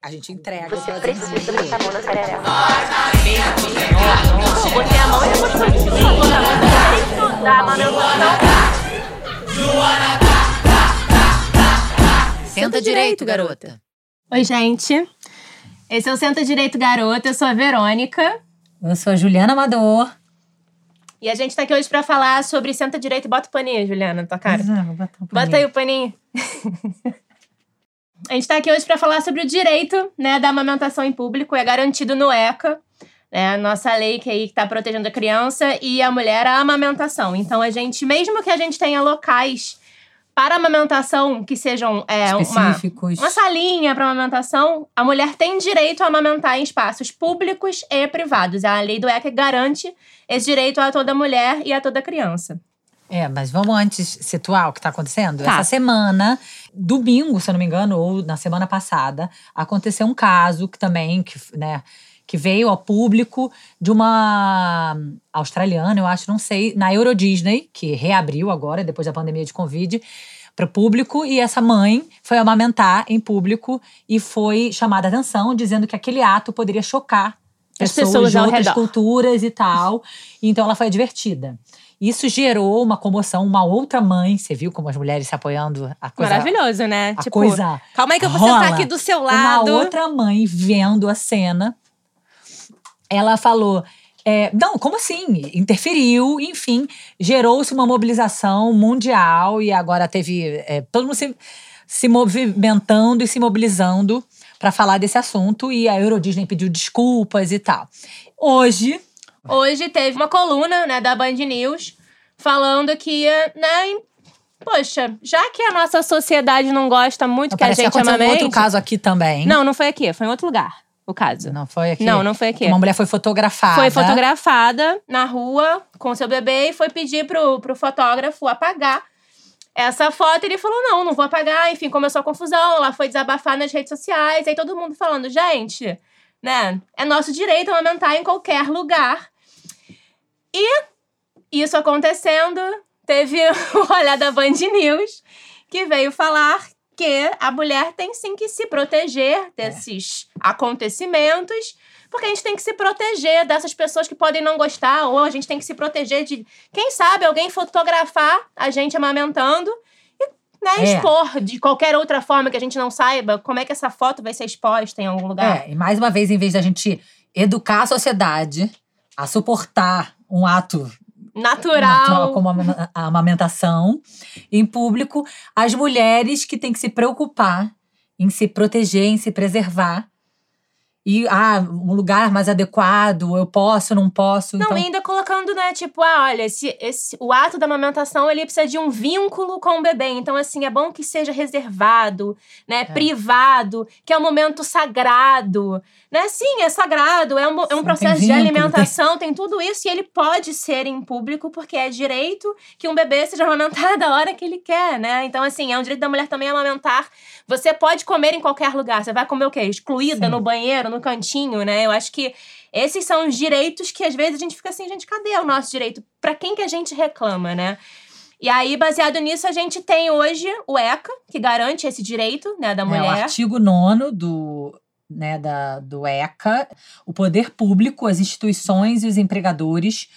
A gente entrega. Você precisa botar a mão na xerereca. Botei a mão e depois foi direito da amamentação. Senta direito, garota. Oi, gente. Esse é o Senta Direito Garota. Eu sou a Verônica. Eu sou a Juliana Amador. E a gente tá aqui hoje pra falar sobre Senta Direito. Bota o paninho, Juliana, na tua cara. Pois é, vou botar um Bota aí o paninho. a gente tá aqui hoje pra falar sobre o direito né, da amamentação em público. É garantido no ECA, né, a nossa lei que, aí, que tá protegendo a criança e a mulher a amamentação. Então, a gente, mesmo que a gente tenha locais para amamentação que sejam é, uma, Específicos. uma salinha para amamentação, a mulher tem direito a amamentar em espaços públicos e privados. A lei do ECA garante esse direito a toda mulher e a toda criança. É, mas vamos antes situar o que está acontecendo? Tá. Essa semana, domingo, se eu não me engano, ou na semana passada, aconteceu um caso que também, que, né, que veio ao público de uma australiana, eu acho, não sei, na Euro Disney, que reabriu agora, depois da pandemia de Covid, para o público. E essa mãe foi amamentar em público e foi chamada a atenção, dizendo que aquele ato poderia chocar As pessoas, pessoas de outras redor. culturas e tal. Então ela foi advertida. Isso gerou uma comoção, uma outra mãe, você viu como as mulheres se apoiando? A coisa, Maravilhoso, né? A tipo, coisa calma aí que eu vou rola. sentar aqui do seu lado. Uma outra mãe vendo a cena, ela falou. é, não, como assim? Interferiu, enfim, gerou-se uma mobilização mundial e agora teve é, todo mundo se, se movimentando e se mobilizando para falar desse assunto e a Euro Disney pediu desculpas e tal. Hoje, Hoje teve uma coluna, né, da Band News falando que, né, poxa, já que a nossa sociedade não gosta muito que a que gente um amamente... outro caso aqui também. Não, não foi aqui, foi em outro lugar, o caso. Não foi aqui? Não, não foi aqui. Uma mulher foi fotografada. Foi fotografada na rua com seu bebê e foi pedir pro, pro fotógrafo apagar essa foto. Ele falou: não, não vou apagar. Enfim, começou a confusão. Ela foi desabafar nas redes sociais. Aí todo mundo falando: gente, né? É nosso direito amamentar em qualquer lugar. E isso acontecendo, teve o olhar da Band News que veio falar que a mulher tem sim que se proteger desses acontecimentos, porque a gente tem que se proteger dessas pessoas que podem não gostar, ou a gente tem que se proteger de, quem sabe, alguém fotografar a gente amamentando né, É. expor de qualquer outra forma que a gente não saiba como é que essa foto vai ser exposta em algum lugar. É, e mais uma vez, em vez da gente educar a sociedade a suportar um ato Natural. natural como a ama- a amamentação em público, as mulheres que têm que se preocupar em se proteger, em se preservar. E, ah, um lugar mais adequado, eu posso, não posso. Não, então, ainda colocando, né, tipo, ah, olha, esse, esse, o ato da amamentação, ele precisa de um vínculo com o bebê. Então, assim, é bom que seja reservado, né, privado, que é um momento sagrado, né? Sim, é sagrado, é um, é um Sim, processo tem de alimentação, tem... tudo isso, e ele pode ser em público, porque é direito que um bebê seja amamentado a hora que ele quer, né? Então, assim, é um direito da mulher também amamentar. Você pode comer em qualquer lugar, você vai comer o quê? Excluída Sim. no banheiro, no cantinho, né? Eu acho que esses são os direitos que às vezes a gente fica assim, gente, cadê o nosso direito? Pra quem que a gente reclama, né? E aí, baseado nisso, a gente tem hoje o ECA, que garante esse direito, né, da É, o mulher. artigo 9 do, né, da, do ECA, o poder público, as instituições e os empregadores.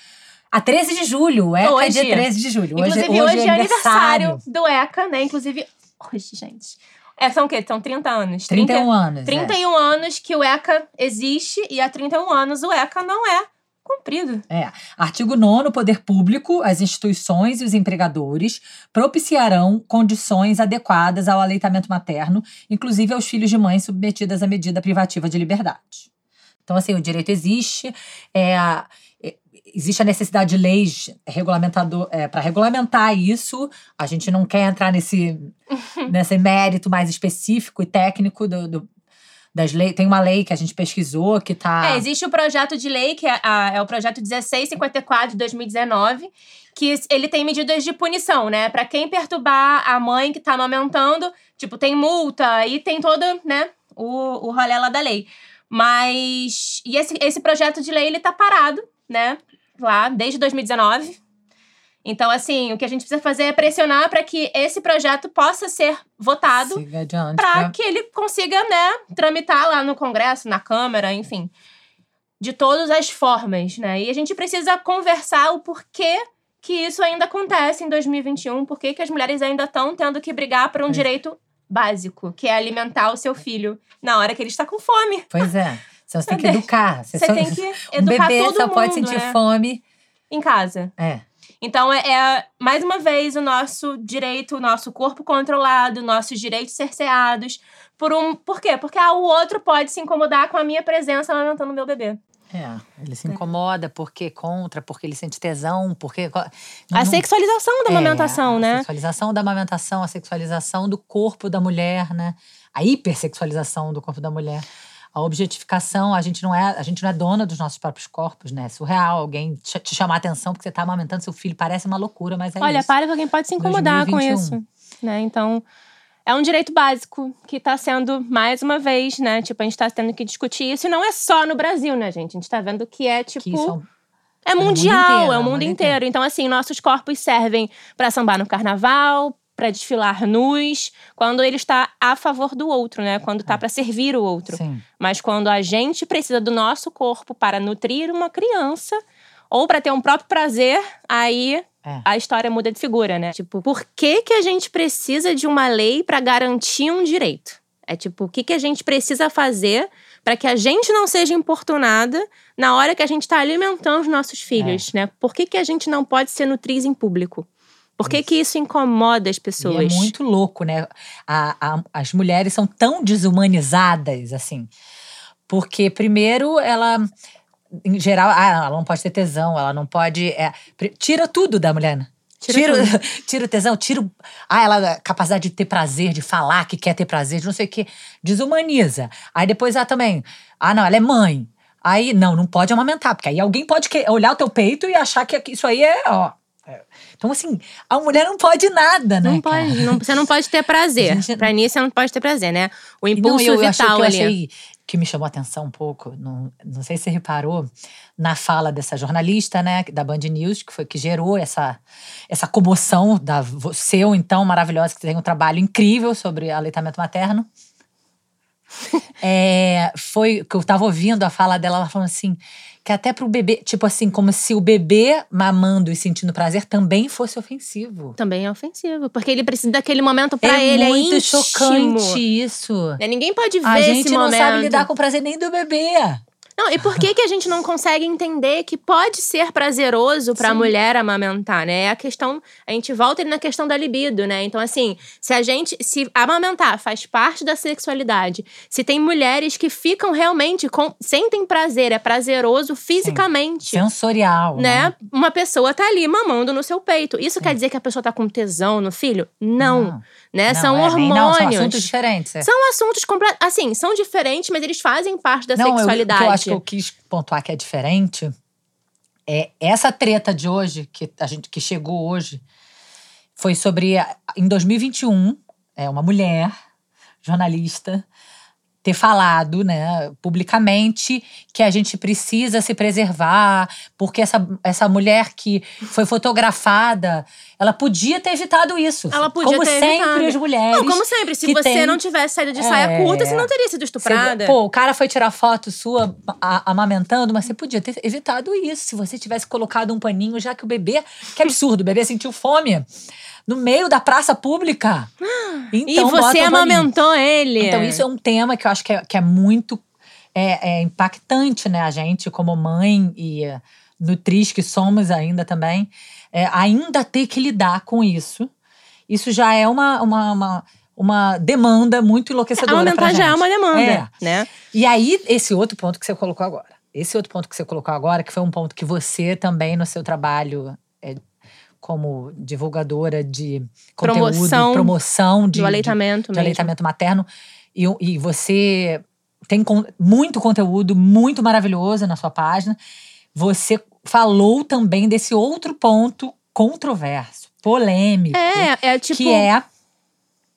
A 13 de julho, o ECA é Hoje. dia 13 de julho. Inclusive, hoje, é aniversário do ECA, né? Inclusive, hoje, gente. É, são o quê? São 30 anos. 31 anos. é. 31 anos que o ECA existe e há 31 anos o ECA não é cumprido. É. Artigo 9 o poder público, as instituições e os empregadores propiciarão condições adequadas ao aleitamento materno, inclusive aos filhos de mães submetidas à medida privativa de liberdade. Então, assim, o direito existe, é, é, existe a necessidade de leis regulamentador é, para regulamentar isso. A gente não quer entrar nesse, nesse mérito mais específico e técnico do, do- das leis. Tem uma lei que a gente pesquisou que tá. É, existe o projeto de lei, que é, a- é o projeto 1654 de 2019, que ele tem medidas de punição, né? Pra quem perturbar a mãe que tá amamentando, tipo, tem multa e tem todo, né, o, o rolê lá da lei. Mas. E esse, esse projeto de lei, ele tá parado, né? Lá, desde 2019. Então, assim, o que a gente precisa fazer é pressionar para que esse projeto possa ser votado para né? que ele consiga, né, tramitar lá no Congresso, na Câmara, enfim, de todas as formas, né? E a gente precisa conversar o porquê que isso ainda acontece em 2021, por que que as mulheres ainda estão tendo que brigar por um É. direito básico, que é alimentar o seu filho na hora que ele está com fome. Pois é. Você tem que educar. Você só- tem que um educar bebê todo só mundo, pode sentir né? fome. em casa. É. Então, é, é, mais uma vez o nosso direito, o nosso corpo controlado, nossos direitos cerceados. Por um. Por quê? Porque ah, o outro pode se incomodar com a minha presença amamentando meu bebê. É, ele se incomoda porque contra, porque ele sente tesão, porque. a Não- sexualização da É, amamentação, A né? sexualização da amamentação, a sexualização do corpo da mulher, né? A hipersexualização do corpo da mulher. A objetificação, a gente não é, a gente não é dona dos nossos próprios corpos, né? É surreal alguém te te chamar a atenção porque você tá amamentando seu filho, parece uma loucura, mas é Olha, isso. para que alguém pode se incomodar com 2021. isso. Né? Então, é um direito básico que está sendo, mais uma vez, né? Tipo, a gente está tendo que discutir isso. E não é só no Brasil, né, gente? A gente está vendo que é, tipo. Que isso é um- É mundo mundial, inteiro, é o mundo inteiro. Então, assim, nossos corpos servem para sambar no carnaval, para desfilar nus, quando ele está a favor do outro, né? Quando tá para servir o outro. Sim. Mas quando a gente precisa do nosso corpo para nutrir uma criança ou para ter um próprio prazer, aí É. a história muda de figura, né? Tipo, por que que a gente precisa de uma lei para garantir um direito? É tipo, o que que a gente precisa fazer para que a gente não seja importunada na hora que a gente está alimentando os nossos filhos, né? Por que que a gente não pode ser nutriz em público? Por que que isso incomoda as E pessoas? é muito louco, né? A- a- as mulheres são tão desumanizadas, assim. Porque, primeiro, ela. Em geral, ah, ela não pode ter tesão, ela não pode. é, tira tudo da mulher, né? Tira Tira, tira o tesão, tira. Ah, ela capacidade de ter prazer, de falar que quer ter prazer, de não sei o quê. Desumaniza. Aí depois ela também. Ah, não, ela é mãe. Aí, não, não pode amamentar, porque aí alguém pode olhar o teu peito e achar que isso aí é, ó. Então, assim, a mulher não pode nada, né? Não cara? pode, não- você não pode ter prazer. Gente, pra nisso, você não pode ter prazer, né? O impulso não, eu achei, vital que eu ali. achei que me chamou a atenção um pouco, não, não sei se você reparou, na fala dessa jornalista, né, da Band News, que foi que gerou essa, essa comoção da vo- seu, então, maravilhosa, que tem um trabalho incrível sobre aleitamento materno. É, foi que eu tava ouvindo a fala dela, ela falando assim, que até pro bebê, tipo assim, como se o bebê mamando e sentindo prazer também fosse ofensivo. Também é ofensivo, porque ele precisa daquele momento pra é ele, muito é íntimo. chocante isso. Né? Ninguém pode ver A esse gente não momento. sabe lidar com o prazer nem do bebê. Não, e por que, que a gente não consegue entender que pode ser prazeroso pra Sim. mulher amamentar, né? É a questão. A gente volta ali na questão da libido, né? Então, assim, se a gente. Se amamentar faz parte da sexualidade, se tem mulheres que ficam realmente. Com, sentem prazer, é prazeroso fisicamente. Sensorial. Né? Uma pessoa tá ali mamando no seu peito. Isso quer dizer que a pessoa tá com tesão no filho? Não. Né? Não, são é, hormônios. Não, são assuntos diferentes. é. São assuntos completos. Assim, são diferentes, mas eles fazem parte da não, eu- sexualidade. que eu acho que eu quis pontuar que é diferente é essa treta de hoje, que a gente que chegou hoje, foi sobre, em 2021, é uma mulher jornalista ter falado, né, publicamente que a gente precisa se preservar, porque essa, essa mulher que foi fotografada, ela podia ter evitado isso. Ela podia como ter sempre evitado. as mulheres. Não, como sempre, se você tem- não tivesse saído de saia É. curta, você não teria sido Você- estuprada. pô, o cara foi tirar foto sua a- amamentando, mas você podia ter evitado isso se você tivesse colocado um paninho, já que o bebê. Que absurdo, o bebê sentiu fome no meio da praça pública. e Então, você um paninho. amamentou ele. Então, isso é um tema que eu acho que é, que é muito é, é impactante, né? A gente, como mãe e eh, nutriz que somos ainda também, é, ainda ter que lidar com isso. Isso já é uma, uma, uma, uma demanda muito enlouquecedora. Amamentar já é uma demanda, É. né? E aí, esse outro ponto que você colocou agora. Esse outro ponto que você colocou agora, que foi um ponto que você também, no seu trabalho é, como divulgadora de conteúdo, Promoção promoção de, Do aleitamento de, de aleitamento materno, e, e você tem con- muito conteúdo, muito maravilhoso na sua página. Você falou também desse outro ponto controverso, polêmico, É, é tipo. que é,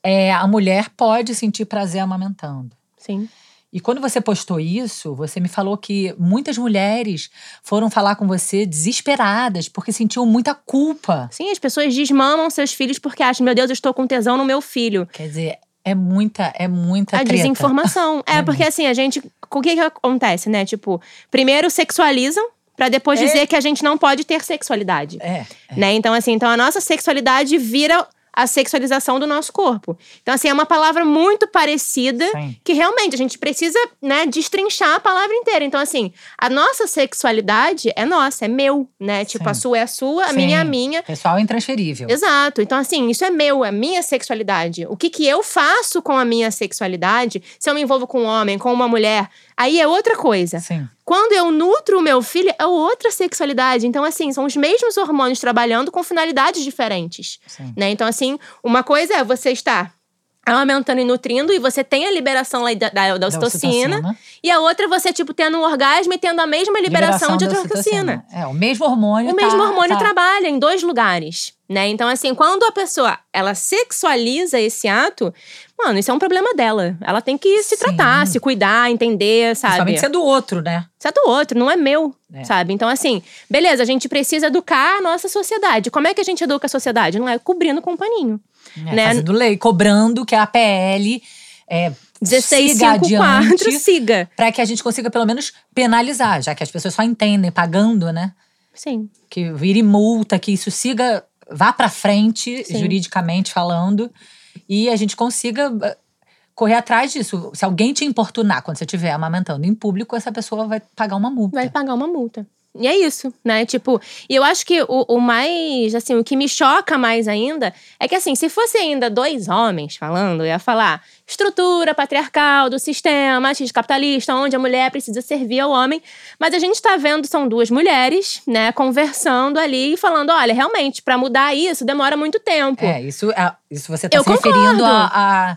é a mulher pode sentir prazer amamentando. Sim. E quando você postou isso, você me falou que muitas mulheres foram falar com você desesperadas, porque sentiam muita culpa. Sim, as pessoas desmamam seus filhos porque acham, meu Deus, eu estou com tesão no meu filho. Quer dizer, é muita, é muita a treta. desinformação. é, porque assim, a gente. O que que acontece, né? Tipo, primeiro sexualizam. Pra depois É. dizer que a gente não pode ter sexualidade. É, é. Né? Então, assim, então a nossa sexualidade vira a sexualização do nosso corpo. Então, assim, é uma palavra muito parecida Sim. que realmente a gente precisa, né, destrinchar a palavra inteira. Então, assim, a nossa sexualidade é nossa, é meu, né? Tipo, Sim. a sua é a sua, a minha é a Sim. minha. Pessoal, é intransferível. Exato. Então, assim, isso é meu, é minha sexualidade. O que, que eu faço com a minha sexualidade, se eu me envolvo com um homem, com uma mulher, aí é outra coisa. Sim. Quando eu nutro o meu filho, é outra sexualidade. Então, assim, são os mesmos hormônios trabalhando com finalidades diferentes. Sim. Né? Então, assim, uma coisa é você estar amamentando e nutrindo e você tem a liberação lá da, da, da ocitocina. ocitocina. E a outra você, tipo, tendo um orgasmo e tendo a mesma liberação, de da ocitocina. É, o mesmo hormônio. O tá- mesmo hormônio tá- trabalha em dois lugares, né? Então, assim, quando a pessoa, ela sexualiza esse ato, mano, isso é um problema dela. Ela tem que se Sim. tratar, se cuidar, entender, sabe? Principalmente se é do outro, né? Isso é do outro, não é meu, É. sabe? Então, assim, beleza, a gente precisa educar a nossa sociedade. Como é que a gente educa a sociedade? Não é cobrindo com um paninho. É, Né? Fazendo lei, cobrando que a PL é, siga 1654, adiante siga. para que a gente consiga pelo menos penalizar, já que as pessoas só entendem pagando, né? Sim. Que vire multa, que isso siga, vá para frente, Sim. juridicamente falando, e a gente consiga eh, correr atrás disso. Se alguém te importunar quando você estiver amamentando em público, essa pessoa vai pagar uma multa. vai pagar uma multa. E é isso, né? Tipo, e eu acho que o, o mais, assim, o que me choca mais ainda é que, assim, se fosse ainda dois homens falando, eu ia falar estrutura patriarcal do sistema machista capitalista, onde a mulher precisa servir ao homem. Mas a gente tá vendo, são duas mulheres, né, conversando ali e falando: olha, realmente, pra mudar isso demora muito tempo. É, isso, é- isso você tá Eu se referindo concordo. a- a-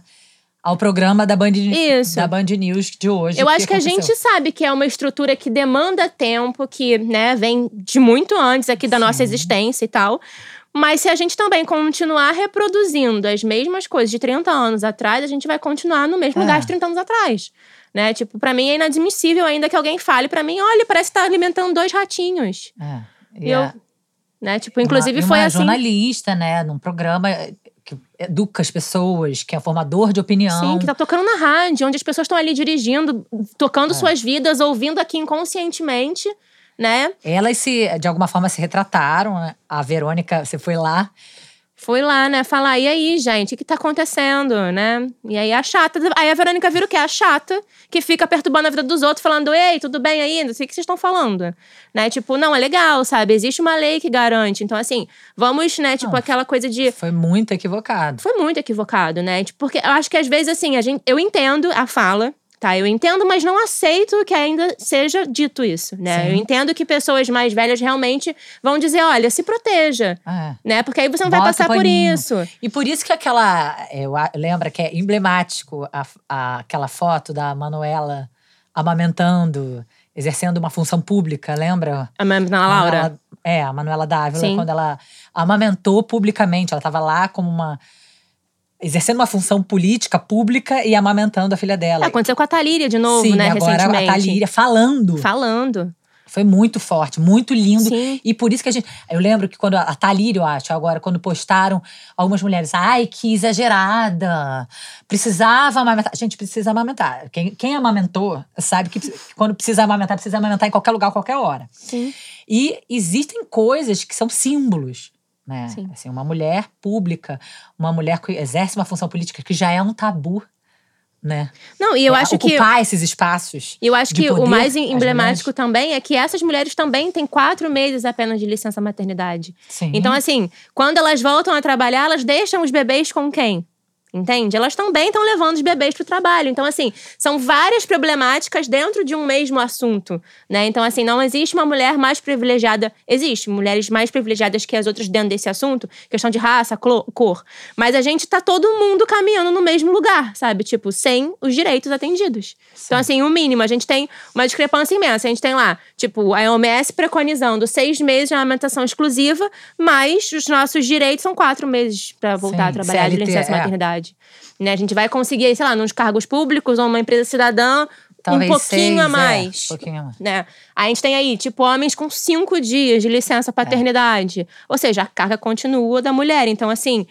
ao programa da Band, Isso. da Band News de hoje. Eu acho que a aconteceu. gente sabe que é uma estrutura que demanda tempo, que né, vem de muito antes aqui da nossa Sim. existência e tal. Mas se a gente também continuar reproduzindo as mesmas coisas de 30 anos atrás, a gente vai continuar no mesmo É. lugar de 30 anos atrás. Né? Tipo, pra mim é inadmissível ainda que alguém fale pra mim, olha, parece que tá alimentando dois ratinhos. É. E eu, a- né? Tipo, inclusive uma, foi uma assim. jornalista, né, num programa que educa as pessoas, que é formador de opinião. Sim, que tá tocando na rádio, onde as pessoas estão ali dirigindo, tocando É. suas vidas, ouvindo aqui inconscientemente, né? Elas se, de alguma forma, se retrataram. né? A Verônica, você foi lá. Fui lá, né, falar, e aí, gente, o que tá acontecendo, né? E aí a chata, aí a Verônica vira o quê? A chata, que fica perturbando a vida dos outros, falando, ei, tudo bem aí? Não sei o que vocês estão falando. Né? Tipo, não, é legal, sabe? Existe uma lei que garante. Então, assim, vamos, né, tipo, Não, aquela coisa de. Foi muito equivocado. Foi muito equivocado, né? Tipo, porque eu acho que às vezes, assim, a gente, eu entendo a fala, tá? Eu entendo, mas não aceito que ainda seja dito isso, né? Sim. Eu entendo que pessoas mais velhas realmente vão dizer, olha, se proteja, É. né? Porque aí você não vai passar por isso. E por isso que aquela. Eu lembra que é emblemático a, a- aquela foto da Manuela amamentando, exercendo uma função pública, lembra? A Ana Laura. Manuela- é, a Manuela Dávila, Sim. quando ela amamentou publicamente. Ela estava lá como uma. Exercendo uma função política pública e amamentando a filha dela. É, aconteceu com a Talíria de novo, Sim, né, agora recentemente. a Thalíria falando. Falando. Foi muito forte, muito lindo. Sim. E por isso que a gente. Eu lembro que quando a Thalíria, eu acho, agora, quando postaram algumas mulheres, ai, que exagerada. Precisava amamentar. Gente, precisa amamentar. Quem, quem amamentou sabe que que quando precisa amamentar, precisa amamentar em qualquer lugar, qualquer hora. Sim. E existem coisas que são símbolos. Né? Sim. Assim, uma mulher pública, uma mulher que exerce uma função política que já é um tabu. Né? Não, e eu É, acho que. ocupar esses espaços. E eu acho que o poder, mais as emblemático também é que essas mulheres também têm quatro meses apenas de licença maternidade. Sim. Então, assim, quando elas voltam a trabalhar, elas deixam os bebês com quem? Entende? Elas também estão levando os bebês para o trabalho. Então, assim, são várias problemáticas dentro de um mesmo assunto, né? Então, assim, não existe uma mulher mais privilegiada. Existe mulheres mais privilegiadas que as outras dentro desse assunto, questão de raça, cor. Mas a gente tá todo mundo caminhando no mesmo lugar, sabe? Tipo, sem os direitos atendidos. Então, assim, o mínimo, a gente tem uma discrepância imensa. A gente tem lá, tipo, a OMS preconizando seis meses de amamentação exclusiva, mas os nossos direitos são quatro meses para voltar Sim, a trabalhar de CLT, licença é. Maternidade. Né? A gente vai conseguir, sei lá, nos cargos públicos ou uma empresa cidadã, talvez pouquinho seis, a é, mais. um pouquinho a mais. né? A gente tem aí, tipo, homens com cinco dias de licença paternidade. Ou seja, a carga continua da mulher. Então, assim,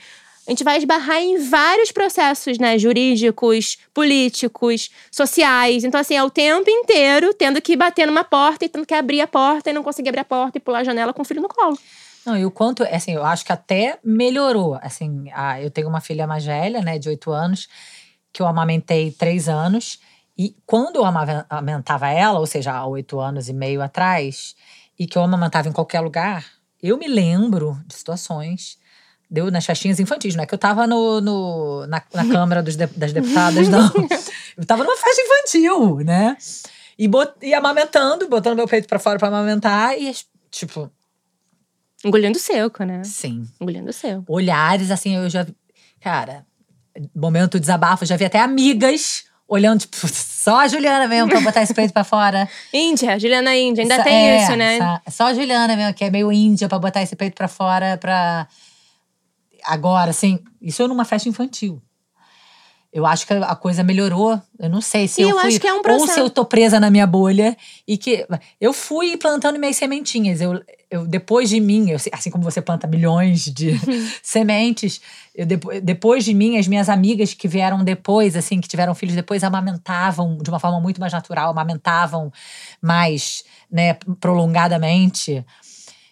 a gente vai esbarrar em vários processos, né? Jurídicos, políticos, sociais. Então, assim, é o tempo inteiro tendo que bater numa porta e tendo que abrir a porta e não conseguir abrir a porta e pular a janela com o filho no colo. Não, e o quanto, assim, eu acho que até melhorou. Assim, a, eu tenho uma filha mais velha, né, de oito anos, que eu amamentei três anos. E quando eu amamentava ela, ou seja, há oito anos e meio atrás, e que eu amamentava em qualquer lugar, eu me lembro de situações. Deu nas festinhas infantis, não é que eu tava no, no- na, na Câmara dos de- das Deputadas, não. Eu tava numa festa infantil, né? E, bot, e amamentando, botando meu peito pra fora pra amamentar, e tipo, Engolindo seco, né? sim, Engolindo seco. olhares, assim, eu já. Cara, momento desabafo, eu já vi até amigas olhando, tipo, só a Juliana mesmo pra botar esse peito pra fora. Índia, Juliana Índia, ainda Só- tem é, isso, né? Só, só a Juliana mesmo, que é meio índia pra botar esse peito pra fora pra. Agora, assim, isso é numa festa infantil. Eu acho que a coisa melhorou. Eu não sei se E eu, eu fui. é um ou se eu tô presa na minha bolha e que. Eu fui plantando minhas sementinhas. Eu, eu depois de mim, eu, assim como você planta milhões de sementes, eu, depo- depois de mim, as minhas amigas que vieram depois, assim, que tiveram filhos depois, amamentavam de uma forma muito mais natural, amamentavam mais, né, prolongadamente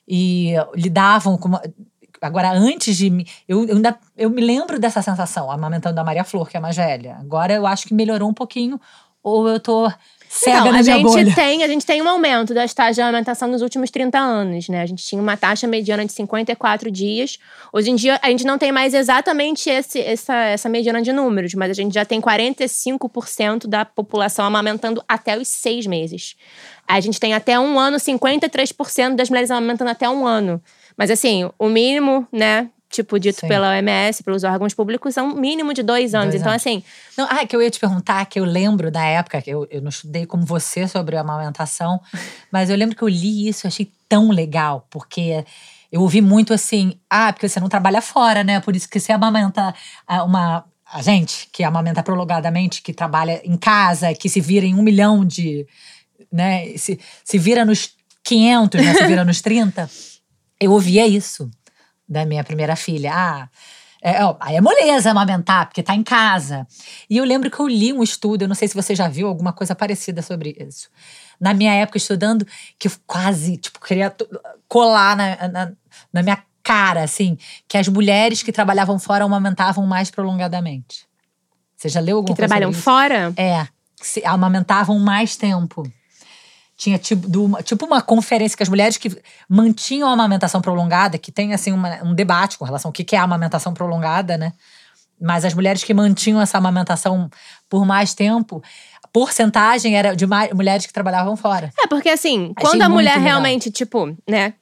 e lidavam com uma, Agora, antes de eu, eu, ainda, eu me lembro dessa sensação, amamentando a Maria Flor, que é a mais velha. Agora eu acho que melhorou um pouquinho, ou eu tô cega Então, na a minha gente bolha. tem, a gente tem um aumento das taxas de alimentação nos últimos 30 anos, né? A gente tinha uma taxa mediana de 54 dias. Hoje em dia, a gente não tem mais exatamente esse, essa, essa mediana de números, mas a gente já tem 45% da população amamentando até os seis meses. A gente tem até um ano, 53% das mulheres amamentando até um ano. Mas assim, o mínimo, né? Tipo, dito Sim. pela OMS, pelos órgãos públicos, é um mínimo de dois anos. Dois então, anos. assim, Não, ah, que eu ia te perguntar, que eu lembro da época, que eu, eu não estudei como você sobre a amamentação, mas eu lembro que eu li isso, eu achei tão legal, porque eu ouvi muito assim, ah, porque você não trabalha fora, né? Por isso que você amamenta ah, uma. A gente que amamenta prolongadamente, que trabalha em casa, que se vira em um milhão de. né? Se, se vira nos 500, né? Se vira nos 30. Eu ouvia isso da minha primeira filha. Ah, é, aí é moleza amamentar, porque tá em casa. E eu lembro que eu li um estudo, eu não sei se você já viu alguma coisa parecida sobre isso. Na minha época, estudando, que eu quase, tipo, queria colar na, na, na minha cara, assim, que as mulheres que trabalhavam fora amamentavam mais prolongadamente. Você já leu alguma que coisa trabalham sobre isso? fora. É, que se amamentavam mais tempo. Tinha tipo, do- tipo uma conferência que as mulheres que mantinham a amamentação prolongada, que tem assim uma- um debate com relação ao que que é a amamentação prolongada, né? Mas as mulheres que mantinham essa amamentação por mais tempo, a porcentagem era de mais, mulheres que trabalhavam fora. É, porque assim, Achei quando a mulher legal. realmente, tipo, né,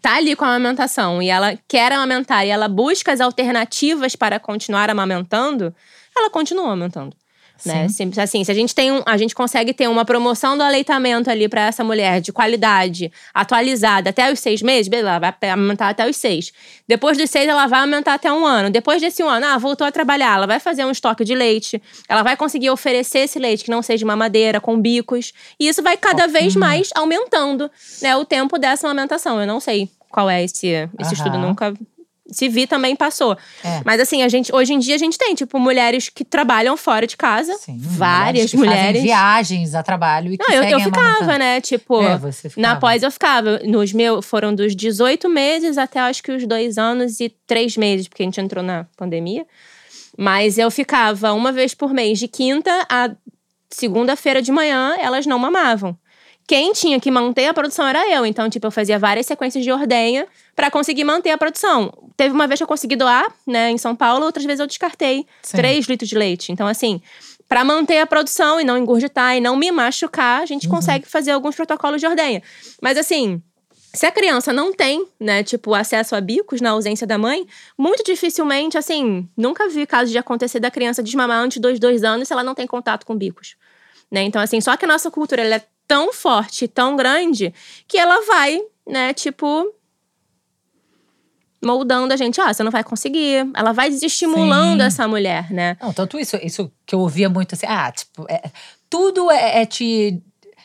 tá ali com a amamentação e ela quer amamentar e ela busca as alternativas para continuar amamentando, ela continua amamentando. Né? Simples assim, se a gente tem um, a gente consegue ter uma promoção do aleitamento ali para essa mulher de qualidade, atualizada até os seis meses, beleza, ela vai amamentar até os seis. Depois dos seis, ela vai aumentar até um ano. Depois desse um ano, ah, voltou a trabalhar, ela vai fazer um estoque de leite, ela vai conseguir oferecer esse leite que não seja mamadeira, com bicos. E isso vai cada vez mais aumentando né, o tempo dessa amamentação. Eu não sei qual é esse, esse estudo, nunca. Se vi, também passou. É. Mas assim, a gente, hoje em dia a gente tem, tipo, mulheres que trabalham fora de casa. Sim, várias que fazem mulheres. viagens a trabalho e que Não, eu, eu ficava, né? Tipo, É, na pós eu ficava. Nos meus, foram dos 18 meses até acho que os dois anos e três meses, porque a gente entrou na pandemia. Mas eu ficava uma vez por mês, de quinta a segunda-feira de manhã, elas não mamavam. Quem tinha que manter a produção era eu. Então, tipo, eu fazia várias sequências de ordenha pra conseguir manter a produção. Teve uma vez que eu consegui doar, né, em São Paulo, outras vezes eu descartei Sim. 3 litros de leite. Então, assim, pra manter a produção e não engurgitar e não me machucar, a gente Uhum. consegue fazer alguns protocolos de ordenha. Mas, assim, se a criança não tem, né, tipo, acesso a bicos na ausência da mãe, muito dificilmente, assim, nunca vi caso de acontecer da criança desmamar antes dos dois anos se ela não tem contato com bicos. Né? Então, assim, só que a nossa cultura ela é tão forte, tão grande, que ela vai, né, tipo. Moldando a gente, ó, você não vai conseguir. Ela vai desestimulando Sim. essa mulher, né? Não, tanto isso, isso que eu ouvia muito assim, ah, tipo, é, tudo é, é te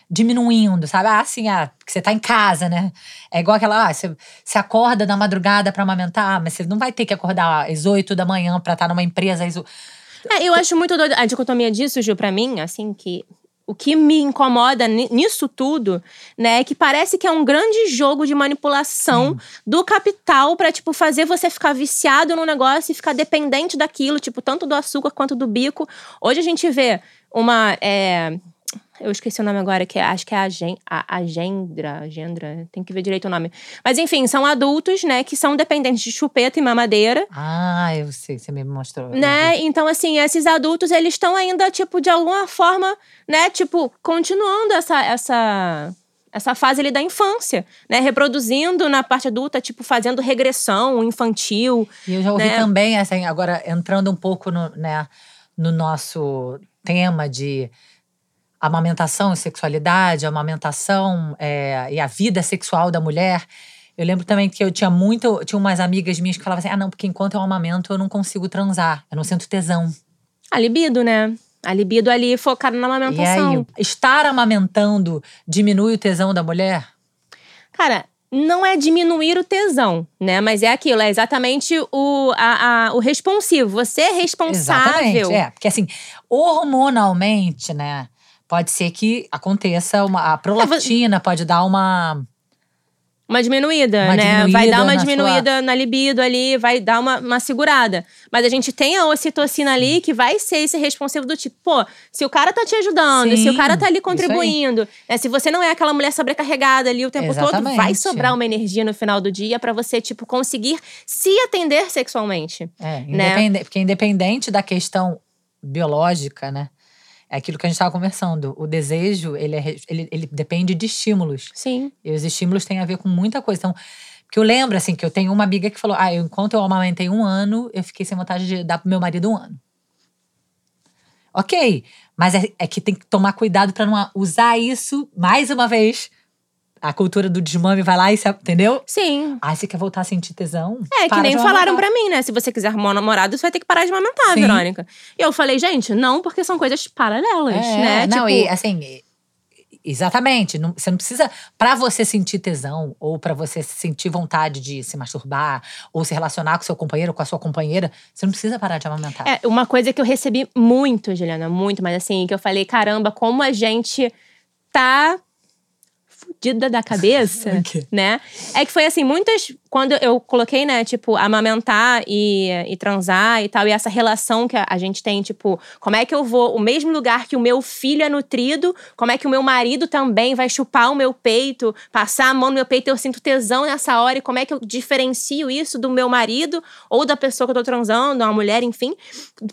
diminuindo, sabe? Ah, assim, ah, porque você tá em casa, né? É igual aquela, ah, você, você acorda na madrugada pra amamentar, mas você não vai ter que acordar às 8 da manhã pra estar numa empresa. Às... É, eu acho muito doido a dicotomia disso, Gil, pra mim, assim, que o que me incomoda ni- nisso tudo, né, é que parece que é um grande jogo de manipulação do capital pra, tipo, fazer você ficar viciado no negócio e ficar dependente daquilo, tipo, tanto do açúcar quanto do bico. Hoje a gente vê uma. é, eu esqueci o nome agora, que é- acho que é a, Gen, a Agendra, Agendra, tem que ver direito o nome. Mas enfim, são adultos, né, que são dependentes de chupeta e mamadeira. Ah, eu sei, você me mostrou. Né? Então, assim, esses adultos, eles estão ainda, tipo, de alguma forma, né? Tipo, continuando essa, essa, essa fase ali da infância, né? Reproduzindo na parte adulta, tipo, fazendo regressão infantil. E eu já ouvi né? também, assim, agora entrando um pouco no, né, no nosso tema de amamentação e sexualidade, amamentação é, e a vida sexual da mulher. Eu lembro também que eu tinha muito. Tinha umas amigas minhas que falavam assim: ah, não, porque enquanto eu amamento eu não consigo transar, eu não sinto tesão. A libido, né? A libido ali focada na E amamentação. aí, estar amamentando diminui o tesão da mulher? Cara, não é diminuir o tesão, né? Mas é aquilo, é exatamente o, a, a- o responsivo. Você é responsável. Exatamente. É, porque assim, hormonalmente, né? Pode ser que aconteça uma. A prolactina pode dar uma. Uma diminuída, Uma né? diminuída vai dar uma na diminuída na libido ali, vai dar uma, uma segurada. Mas a gente tem a ocitocina ali que vai ser esse responsivo do tipo, pô, se o cara tá te ajudando, se o Sim, cara tá ali contribuindo, né? se você não é aquela mulher sobrecarregada ali o tempo todo, vai Exatamente. sobrar uma energia no final do dia pra você, tipo, conseguir se atender sexualmente. É, Né? independe- porque independente da questão biológica, né? É aquilo que a gente estava conversando. O desejo, ele, é ele, ele depende de estímulos. Sim. E os estímulos têm a ver com muita coisa. Então, porque eu lembro, assim, que eu tenho uma amiga que falou: ah, eu, enquanto eu amamentei um ano, eu fiquei sem vontade de dar pro meu marido um ano. Ok, mas é, é que tem que tomar cuidado para não usar isso mais uma vez. A cultura do desmame vai lá e se. Entendeu? Sim. Ah, você quer voltar a sentir tesão? É, que Para nem falaram pra mim, né? Se você quiser arrumar um namorado, você vai ter que parar de amamentar, Sim. Verônica. E eu falei, gente, não, porque são coisas paralelas, É, né? Não, tipo, e assim, e- exatamente. não- você não precisa. Pra você sentir tesão, ou pra você sentir vontade de se masturbar, ou se relacionar com seu companheiro, com a sua companheira, você não precisa parar de amamentar. É, uma coisa que eu recebi muito, Juliana, muito, mas assim, que eu falei, caramba, como a gente tá fudida da cabeça, O quê? né? É que foi assim, muitas. Quando eu coloquei, né, tipo, amamentar e, e transar e tal, e essa relação que a, a gente tem, tipo, como é que eu vou, o mesmo lugar que o meu filho é nutrido, como é que o meu marido também vai chupar o meu peito, passar a mão no meu peito, eu sinto tesão nessa hora, e como é que eu diferencio isso do meu marido ou da pessoa que eu tô transando, uma mulher, enfim,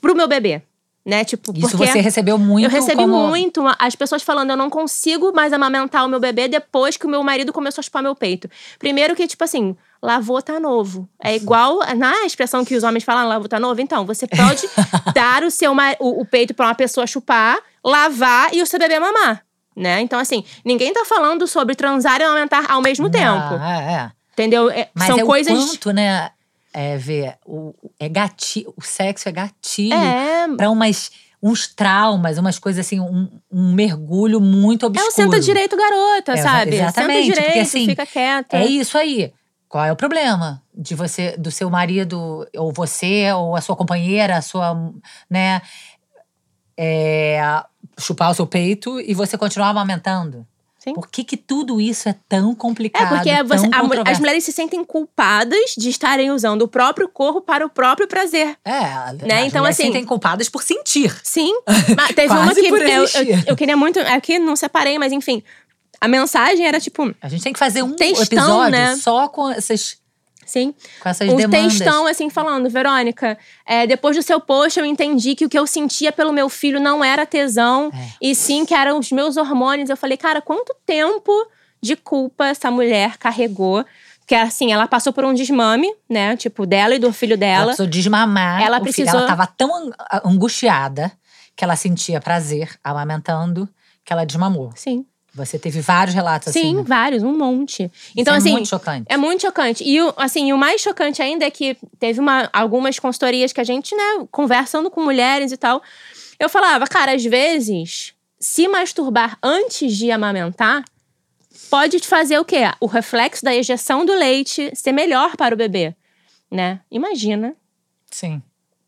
pro meu bebê. Né? Tipo, Isso você recebeu muito eu recebi como... muito as pessoas falando, eu não consigo mais amamentar o meu bebê depois que o meu marido começou a chupar meu peito. Primeiro que, tipo assim, lavou tá novo. É igual na expressão que os homens falam, lavou tá novo. Então, você pode dar o seu o, o peito pra uma pessoa chupar, lavar e o seu bebê mamar. Né? Então, assim, ninguém tá falando sobre transar e amamentar ao mesmo tempo. Ah, é, é. Entendeu? É- Mas são é coisas. o quanto, né? É, ver, o, é gatilho, o sexo é gatilho É, pra umas, uns traumas, umas coisas assim, um, um mergulho muito é obscuro. o senta direito, garota, É, sabe? exatamente, Senta porque, direito, assim, fica quieta. É isso aí. Qual é o problema de você, do seu marido, ou você, ou a sua companheira, a sua, né, é, chupar o seu peito e você continuar amamentando? Sim. Por que que tudo isso é tão complicado, É, porque tão você- a as mulheres se sentem culpadas de estarem usando o próprio corpo para o próprio prazer. É, as Então, mulheres assim- se sentem culpadas por sentir. Sim. Mas teve uma que eu, eu, eu queria muito. É que não separei, mas enfim. A mensagem era tipo, A gente tem que fazer um Textão, episódio né? só com essas, sim, com essas um demandas. textão assim falando, Verônica, é, depois do seu post eu entendi que o que eu sentia pelo meu filho não era tesão, É. e sim que eram os meus hormônios. Eu falei, cara, quanto tempo de culpa essa mulher carregou? Porque assim, ela passou por um desmame, né? Tipo, dela e do filho Ela dela. precisou desmamar. Ela o filho. precisou- Ela tava tão an- angustiada que ela sentia prazer amamentando que ela desmamou. Sim. Você teve vários relatos assim. Sim, né? vários, um monte. Então, Isso é assim, muito chocante. É muito chocante. E o, assim, o mais chocante ainda é que teve uma, algumas consultorias que a gente, né, conversando com mulheres e tal, eu falava, cara, às vezes se masturbar antes de amamentar pode fazer o quê? O reflexo da ejeção do leite ser melhor para o bebê, né? Imagina. Sim.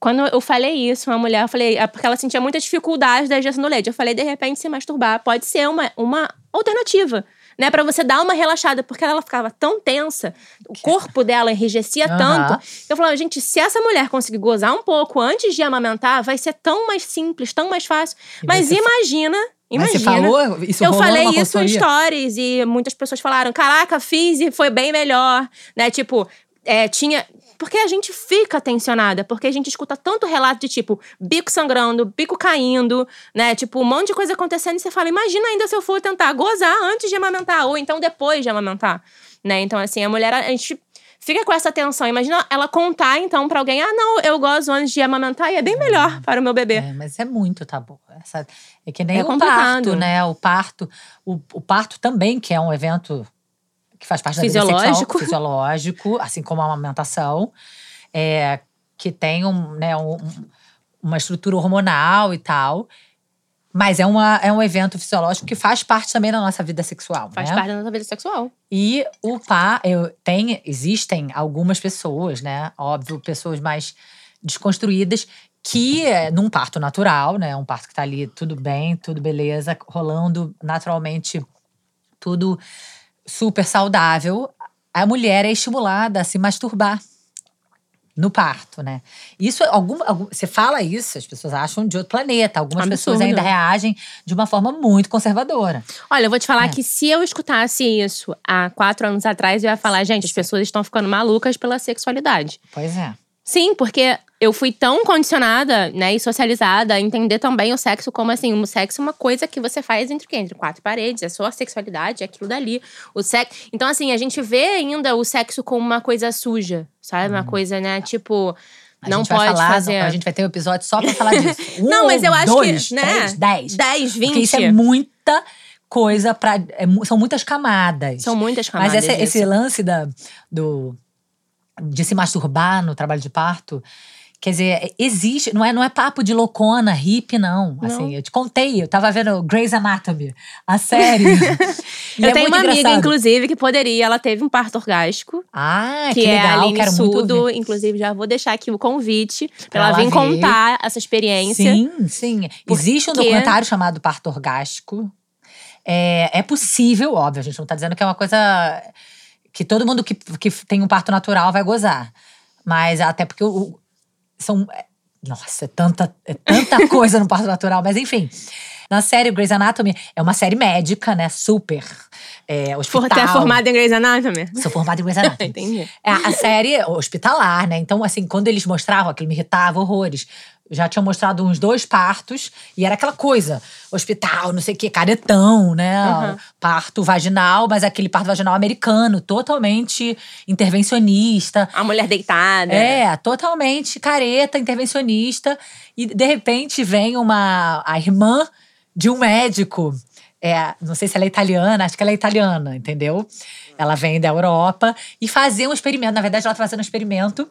Quando eu falei isso, uma mulher, eu falei, é porque ela sentia muita dificuldade da ejeção do leite. Eu falei, de repente, se masturbar pode ser uma, uma alternativa, né? Pra você dar uma relaxada, porque ela ficava tão tensa, o corpo dela enrijecia Aham. tanto. Eu falava, gente, se essa mulher conseguir gozar um pouco antes de amamentar, vai ser tão mais simples, tão mais fácil. E Mas fa- imagina, Mas imagina. você falou isso Eu falei isso em stories e muitas pessoas falaram: caraca, fiz e foi bem melhor, né? Tipo, é, tinha. Porque a gente fica tensionada, porque a gente escuta tanto relato de tipo, bico sangrando, bico caindo, né? Tipo, um monte de coisa acontecendo e você fala: imagina ainda se eu for tentar gozar antes de amamentar, ou então depois de amamentar, né? Então, assim, a mulher, a gente fica com essa tensão. Imagina ela contar então pra alguém: ah, não, eu gozo antes de amamentar e é bem melhor para o meu bebê. É, mas é muito tabu. Essa, é que nem É o complicado. parto, né? O parto, o, o parto também, que é um evento que faz parte da vida Fisiológico. sexual, fisiológico, assim como a amamentação, é, que tem um, né, um- uma estrutura hormonal e tal. Mas é, uma, é um evento fisiológico que faz parte também da nossa vida sexual. Faz né? parte da nossa vida sexual. E o par, eu tem, existem algumas pessoas, né? Óbvio, pessoas mais desconstruídas que é, num parto natural, né? Um parto que tá ali tudo bem, tudo beleza, rolando naturalmente, tudo super saudável. A mulher é estimulada a se masturbar no parto, né? Isso, algum, algum- você fala isso, as pessoas acham de outro planeta. Algumas pessoas Absurdo. ainda reagem de uma forma muito conservadora. Olha, eu vou te falar É. que se eu escutasse isso há quatro anos atrás, eu ia falar, gente, as pessoas estão ficando malucas pela sexualidade. Pois é. Sim, porque eu fui tão condicionada, né, e socializada a entender também o sexo como assim, o sexo é uma coisa que você faz entre quê? Entre quatro paredes, é só a sexualidade, é aquilo dali. O sexo. Então, assim, a gente vê ainda o sexo como uma coisa suja, sabe? Uma coisa, né, tipo. A não pode falar, fazer. A gente vai ter um episódio só pra falar disso. Um, Não, mas eu acho dois, que, né? três, dez. 10, 20. Porque isso é muita coisa pra. é são muitas camadas. São muitas camadas. mas essa- esse lance da, do, de se masturbar no trabalho de parto. Quer dizer, existe, não é, não é papo de loucona, hippie, não. Assim, eu te contei, eu tava vendo Grey's Anatomy, a série. Eu é tenho uma amiga, engraçado. inclusive, que poderia. Ela teve um parto orgástico. Ah, que, que, é legal, a Aline quero Sudo. Inclusive, já vou deixar aqui o convite pra ela ela vir contar essa experiência. Sim, sim. Existe um documentário chamado Parto Orgástico. É, é possível, óbvio, a gente não tá dizendo que é uma coisa que todo mundo que, que tem um parto natural vai gozar. Mas até porque o, o- são. é- Nossa, é tanta, é tanta coisa no parto natural, mas enfim. Na série Grey's Anatomy, é uma série médica, né? Super. É, hospital. Ter formada em Grey's Anatomy. Sou formada em Grey's Anatomy. Entendi. É, a série hospitalar, né? Então, assim, quando eles mostravam, aquilo me irritava horrores. Já tinham mostrado uns dois partos e era aquela coisa: hospital, não sei o quê, caretão, né? Uhum. Parto vaginal, mas aquele parto vaginal americano, totalmente intervencionista. A mulher deitada. É, totalmente careta, intervencionista. E de repente vem uma a irmã de um médico. É, não sei se ela é italiana, acho que ela é italiana, entendeu? Ela vem da Europa e fazer um experimento. Na verdade, ela está fazendo um experimento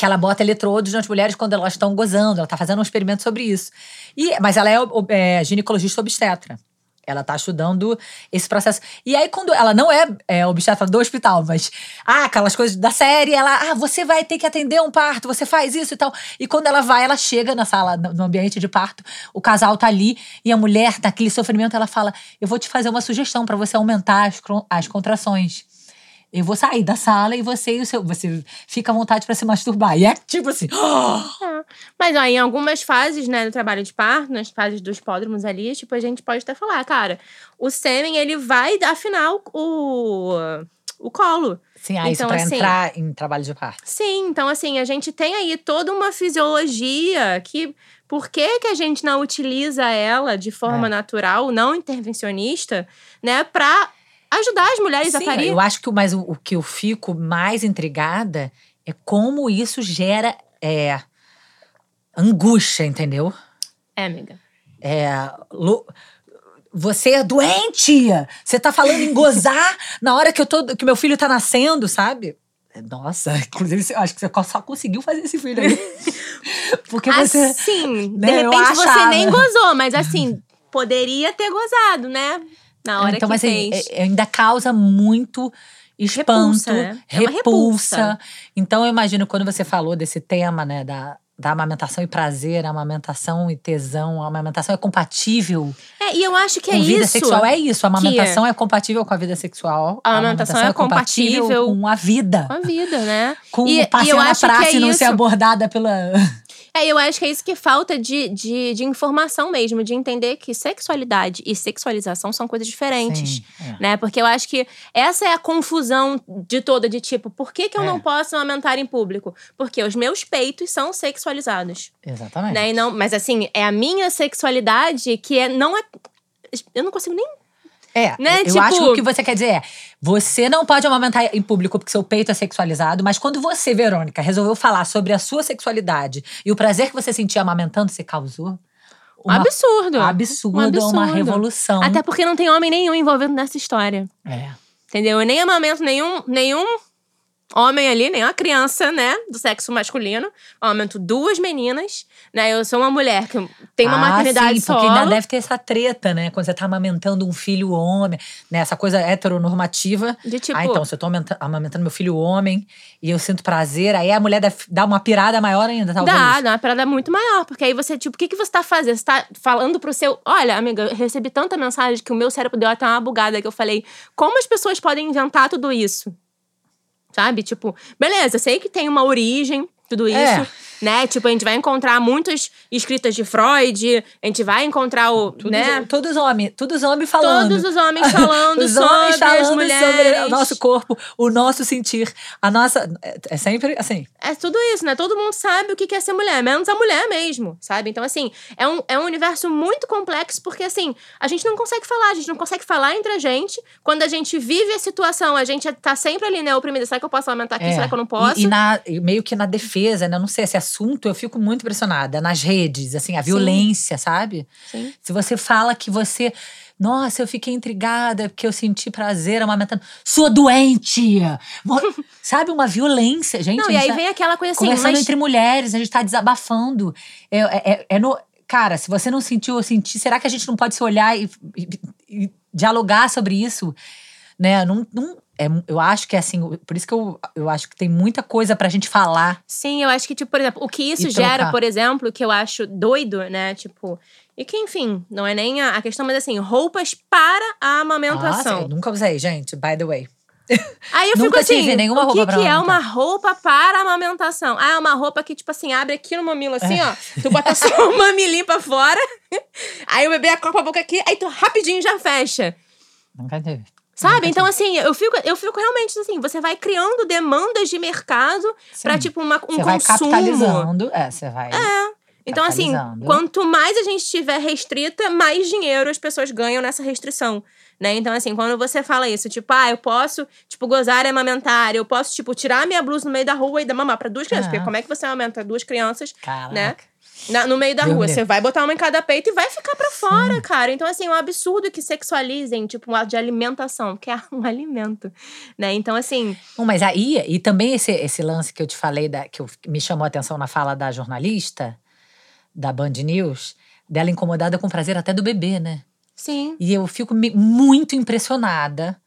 que ela bota eletrodos nas mulheres quando elas estão gozando. Ela está fazendo um experimento sobre isso. E, mas ela é, é ginecologista obstetra. Ela tá estudando esse processo. E aí, quando ela não é, é obstetra do hospital, mas ah, aquelas coisas da série, ela, ah, você vai ter que atender um parto, você faz isso e tal. E quando ela vai, ela chega na sala, no ambiente de parto, o casal tá ali e a mulher, naquele sofrimento, ela fala: Eu vou te fazer uma sugestão para você aumentar as, as contrações. Eu vou sair da sala e você e o seu. Você fica à vontade para se masturbar. E é tipo assim. Mas ó, em algumas fases, né, do trabalho de parto, nas fases dos pódromos ali, tipo, a gente pode até falar, cara, o sêmen, ele vai afinar o, o, o colo. Sim, ah, isso Então, pra assim- entrar em trabalho de parto. Sim, então assim, a gente tem aí toda uma fisiologia que por que, que a gente não utiliza ela de forma É. natural, não intervencionista, né, pra ajudar as mulheres a Sim, parir? eu acho que o- mas o, o que eu fico mais intrigada é como isso gera é, angústia, entendeu? É, amiga. É, lo- você é doente! Você tá falando em gozar na hora que, eu tô, que meu filho tá nascendo, sabe? Nossa, inclusive, eu acho que você só conseguiu fazer esse filho aí. Porque você. Assim, de né, eu repente você nem gozou, mas assim, poderia ter gozado, né? Na hora então, que assim, fez. é- ainda causa muito espanto, Repulsa, né? É repulsa. repulsa. Então, eu imagino quando você falou desse tema, né, da, da amamentação e prazer, amamentação e tesão, a amamentação é compatível É, e eu acho que com é vida isso. sexual. É isso, a amamentação é compatível com a vida sexual. A amamentação é compatível com a vida. Com a vida, né? Com E- eu na praça é e não ser abordada pela. É, eu acho que é isso que falta de, de, de informação mesmo, de entender que sexualidade e sexualização são coisas diferentes. Sim, é. Né? Porque eu acho que essa é a confusão de toda, de tipo, por que, que eu É. não posso amamentar em público? Porque os meus peitos são sexualizados. Exatamente. Né? E não, mas assim, é a minha sexualidade que é, não é. Eu não consigo nem. É, Né, eu tipo- acho que o que você quer dizer é: você não pode amamentar em público porque seu peito é sexualizado, mas quando você, Verônica, resolveu falar sobre a sua sexualidade e o prazer que você sentia amamentando, você causou Um uma absurdo. um absurdo, Um absurdo. uma revolução. Até porque não tem homem nenhum envolvido nessa história. É. Entendeu? Eu nem amamento nenhum, nenhum homem ali, nenhuma criança, né? Do sexo masculino. Eu amamento duas meninas, né? Eu sou uma mulher que tem uma ah, maternidade sim, porque solo. ainda deve ter essa treta, né? Quando você tá amamentando um filho homem, né? Essa coisa heteronormativa. De tipo, ah, então, se eu tô amamenta- amamentando meu filho homem e eu sinto prazer, aí a mulher dar uma pirada maior ainda, talvez. Dá, dá uma parada muito maior. Porque aí você, tipo, o que, que você tá fazendo? Você tá falando pro seu. Olha, amiga, eu recebi tanta mensagem que o meu cérebro deu até uma bugada que eu falei: como as pessoas podem inventar tudo isso? Sabe? Tipo, beleza, sei que tem uma origem, tudo isso. É. Né? Tipo, a gente vai encontrar muitas escritas de Freud, a gente vai encontrar o. Todos, né? todos homens, todos homens falando. Todos os homens falando Os sobre homens falando as mulheres. sobre o nosso corpo, o nosso sentir, a nossa. É é sempre assim. É tudo isso, né? Todo mundo sabe o que é ser mulher, menos a mulher mesmo, sabe? Então, assim, é um, é um universo muito complexo, porque, assim, a gente não consegue falar, a gente não consegue falar entre a gente. Quando a gente vive a situação, a gente tá sempre ali, né, oprimida. Será que eu posso aumentar aqui? É. Será que eu não posso? E, e na- meio que na defesa, né? Não sei, esse assunto eu fico muito impressionada. Nas redes, assim, a violência, sabe? Sim. Se você fala que você. Nossa, eu fiquei intrigada porque eu senti prazer amamentando. Sua doente! Sabe, uma violência, gente. Não, a e gente aí tá vem aquela coisa assim, conversando mas entre mulheres, a gente tá desabafando. É, é- é- é no. Cara, se você não sentiu, eu senti. Será que a gente não pode se olhar e, e- e dialogar sobre isso? Né? Não, não, é, eu acho que é assim, por isso que eu, eu acho que tem muita coisa pra gente falar. Sim, eu acho que, tipo, por exemplo, o que isso gera, trocar. por exemplo, que eu acho doido, né? Tipo. E que, enfim, não é nem a, a questão, mas assim, roupas para a amamentação. Nossa, eu nunca usei, gente, by the way. Aí eu Nunca fico assim, tive nenhuma o que, roupa que é uma roupa para amamentação? Ah, é uma roupa que, tipo assim, abre aqui no mamilo, assim, É. ó. Tu bota só o mamilinho pra fora. aí o bebê acopa a boca aqui, aí tu rapidinho já fecha. Nunca teve. Sabe? Então, assim, eu fico, eu fico realmente assim, você vai criando demandas de mercado pra, Sim. tipo, uma, um Você vai consumo. capitalizando. É, você vai. Então, assim, quanto mais a gente estiver restrita, mais dinheiro as pessoas ganham nessa restrição. Né? Então, assim, quando você fala isso, tipo, ah, eu posso, tipo, gozar e amamentar, eu posso, tipo, tirar minha blusa no meio da rua e dar mamar pra duas crianças. É. Porque como é que você amamenta duas crianças Caraca. né? Na- no meio da rua? Você vai botar uma em cada peito e vai ficar pra fora, cara. Então, assim, é um absurdo que sexualizem, tipo, um ato de alimentação, que é um alimento, né? Então, assim, Não, mas aí, e também esse, esse lance que eu te falei, da, que eu- me chamou a atenção na fala da jornalista, da Band News, dela incomodada com o prazer até do bebê, né? sim. E eu fico me- muito impressionada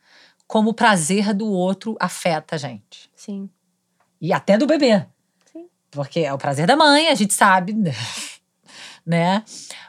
como o prazer do outro afeta a gente. Sim. E até do bebê. Sim. Porque é o prazer da mãe, a gente sabe, né?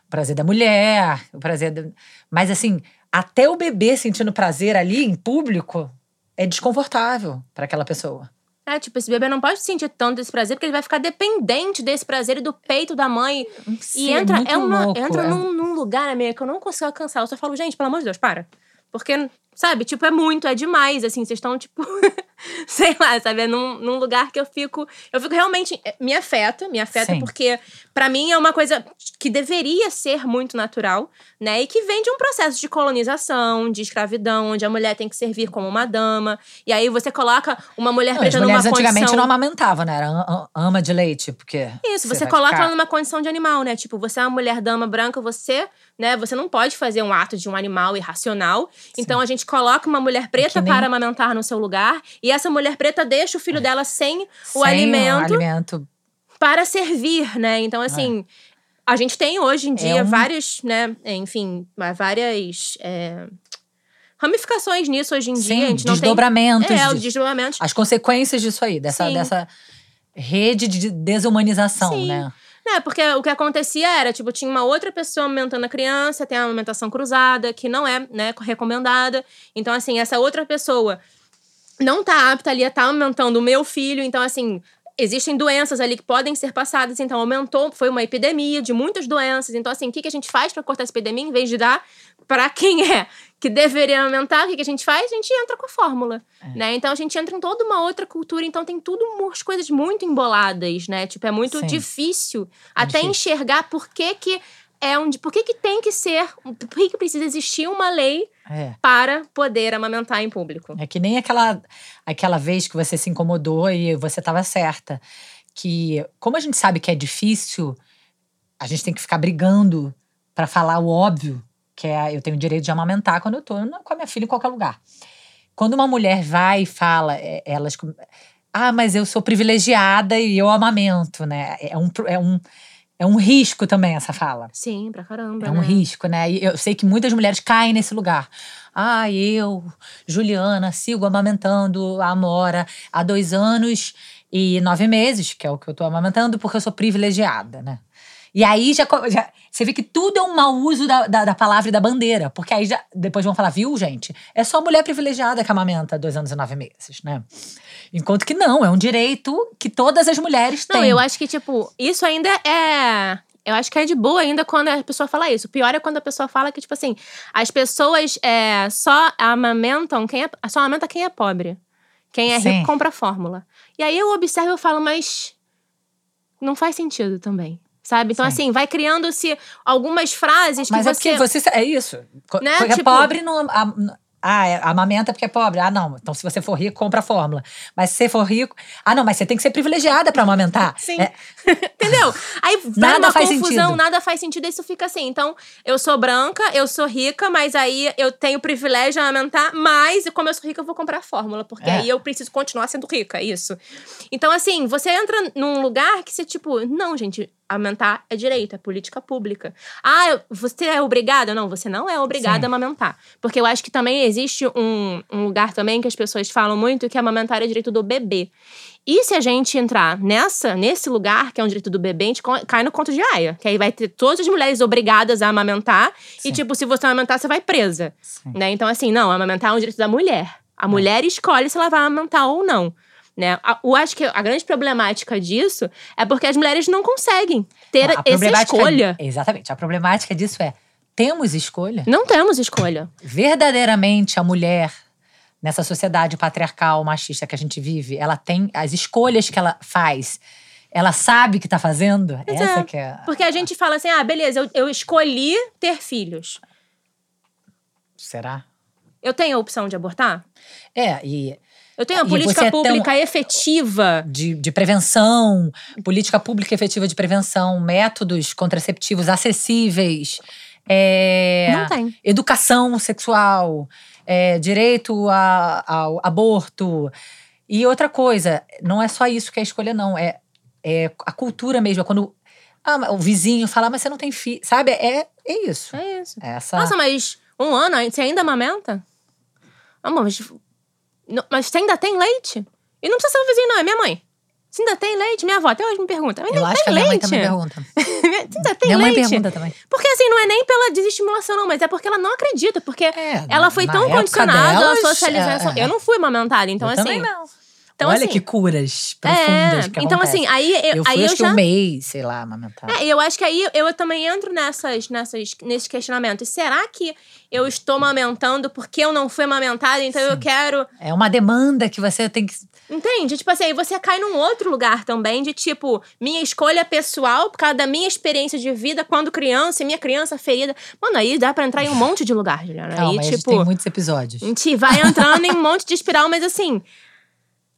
O prazer da mulher, o prazer. Do... Mas assim, até o bebê sentindo prazer ali em público é desconfortável para aquela pessoa. É, tipo, esse bebê não pode sentir tanto esse prazer, porque ele vai ficar dependente desse prazer e do peito da mãe. E Sim, entra, muito é uma, louco, entra é. num, num lugar, amiga, que eu não consigo alcançar. Eu só falo, gente, pelo amor de Deus, para. Porque, sabe, tipo, é muito, é demais, assim, vocês estão, tipo, sei lá, sabe, é num, num lugar que eu fico, eu fico realmente, é, me afeta, me afeta, Sim. porque pra mim é uma coisa que deveria ser muito natural, né, e que vem de um processo de colonização, de escravidão, onde a mulher tem que servir como uma dama, e aí você coloca uma mulher Não, preta numa mulheres antigamente condição... não amamentavam, né? Era am- am- ama de leite, porque. Isso, você, vai coloca ficar- ela numa condição de animal, né? Tipo, você é uma mulher dama branca, você, né? Você não pode fazer um ato de um animal irracional. Então a gente coloca uma mulher preta É nem- para amamentar no seu lugar e essa mulher preta deixa o filho dela sem o sem alimento alimento. para servir, né? Então, assim, A gente tem hoje em dia um- vários, né, enfim, várias é, ramificações nisso hoje em dia. A Sim, gente não tem. desdobramentos. É, desdobramentos. As consequências disso aí, dessa, Sim. dessa rede de desumanização, Sim. né? É, porque o que acontecia era, tipo, tinha uma outra pessoa amamentando a criança, tem a amamentação cruzada, que não é, né, recomendada. Então, assim, essa outra pessoa não tá apta ali a estar amamentando o meu filho. Então, assim, existem doenças ali que podem ser passadas. Então, aumentou, foi uma epidemia de muitas doenças. Então, assim, o que, que a gente faz para cortar essa epidemia? Em vez de dar para quem é que deveria aumentar, o que, que a gente faz? A gente entra com a fórmula, É. né? Então, a gente entra em toda uma outra cultura. Então, tem tudo umas coisas muito emboladas, né? Tipo, é muito Sim. difícil até difícil. enxergar por que que é onde, por que que tem que ser, por que que precisa existir uma lei É. para poder amamentar em público. É que nem aquela, aquela vez que você se incomodou e você estava certa. Que, como a gente sabe que é difícil, a gente tem que ficar brigando para falar o óbvio, que é eu tenho o direito de amamentar quando eu tô na- com a minha filha em qualquer lugar. Quando uma mulher vai e fala, é, elas. Ah, mas eu sou privilegiada e eu amamento, né? É um, pro- é um, é um risco também essa fala. Sim, pra caramba. É um né? risco, né? E eu sei que muitas mulheres caem nesse lugar. Ah, eu, Juliana, sigo amamentando a Amora há dois anos e nove meses, que é o que eu tô amamentando, porque eu sou privilegiada, né? E aí já, já- você vê que tudo é um mau uso da, da, da palavra e da bandeira. Porque aí já depois vão falar, viu, gente? É só mulher privilegiada que amamenta dois anos e nove meses, né? Enquanto que não, é um direito que todas as mulheres têm. Não, eu acho que, tipo, isso ainda é. Eu acho que é de boa ainda quando a pessoa fala isso. O pior é quando a pessoa fala que, tipo assim, as pessoas é, só amamentam quem é. Só amamenta quem é pobre. Quem é Sim. rico compra fórmula. E aí eu observo e falo, mas não faz sentido também. Sabe? Então, Sim. assim, vai criando-se algumas frases Mas que é você. porque você. É isso. Né? Porque é Tipo- pobre não. ah, é, amamenta porque é pobre. Ah, não. Então, se você for rico, compra a fórmula. Mas se você for rico. Ah, não, mas você tem que ser privilegiada pra amamentar. Sim. É, Entendeu? Aí vai Nada uma faz confusão, sentido. nada faz sentido, isso fica assim. Então, eu sou branca, eu sou rica, mas aí eu tenho privilégio de aumentar, mas como eu sou rica, eu vou comprar a fórmula, porque É. aí eu preciso continuar sendo rica, é isso. Então, assim, você entra num lugar que você, tipo, não, gente, aumentar é direito, é política pública. Ah, você é obrigada? Não, você não é obrigada Sim. a amamentar. Porque eu acho que também existe um, um lugar também que as pessoas falam muito que amamentar é direito do bebê. E se a gente entrar nessa, nesse lugar, que é um direito do bebê, a gente cai no conto de Aya. Que aí vai ter todas as mulheres obrigadas a amamentar. Sim. E, tipo, se você amamentar, você vai presa. Sim. Né? Então, assim, não, amamentar é um direito da mulher. A mulher escolhe se ela vai amamentar ou não. Né? A- Eu acho que a grande problemática disso é porque as mulheres não conseguem ter a essa escolha. Exatamente. A problemática disso é: temos escolha? Não temos escolha. Verdadeiramente a mulher. Nessa sociedade patriarcal, machista que a gente vive, ela tem as escolhas que ela faz. Ela sabe que tá fazendo. Pois Essa é. que é. Porque a gente fala assim: ah, beleza, eu, eu escolhi ter filhos. Será? Eu tenho a opção de abortar? É, e Eu tenho a E política é tão- pública efetiva. de, de prevenção, política pública efetiva de prevenção, métodos contraceptivos acessíveis, é, Não tem. educação sexual, é, direito a- ao aborto. E outra coisa, não é só isso que é a escolha, não. É, é a cultura mesmo. É quando ah, o vizinho fala, mas você não tem filho. Sabe? É, é isso. É isso. Essa, Nossa, mas um ano, você ainda amamenta? Amor, mas, não- mas você ainda tem leite? E não precisa ser o vizinho, não, é minha mãe. Você ainda tem leite? Minha avó até hoje me pergunta. Mas eu ainda acho que a minha mãe leite? também pergunta. Você ainda tem minha mãe leite? pergunta também. Porque assim, não é nem pela desestimulação, não, mas é porque ela não acredita. Porque É, ela foi tão condicionada delas, à socialização. é, é. Eu não fui amamentada, então eu assim. também não. Então, Olha assim, que curas é, profundas que então acontecem. assim, aí eu, Eu fui, aí eu já um mês, sei lá, amamentar. É, eu acho que aí eu também entro nessas, nessas, nesses questionamentos. Será que eu estou amamentando porque eu não fui amamentada, então eu Sim. quero. É uma demanda que você tem que. Entende? Tipo assim, aí você cai num outro lugar também, de tipo, minha escolha pessoal, por causa da minha experiência de vida quando criança, e minha criança ferida. Mano, aí dá pra entrar em um monte de lugar, Juliana. Calma, aí, tipo. tem muitos episódios. A gente vai entrando em um monte de espiral, mas assim,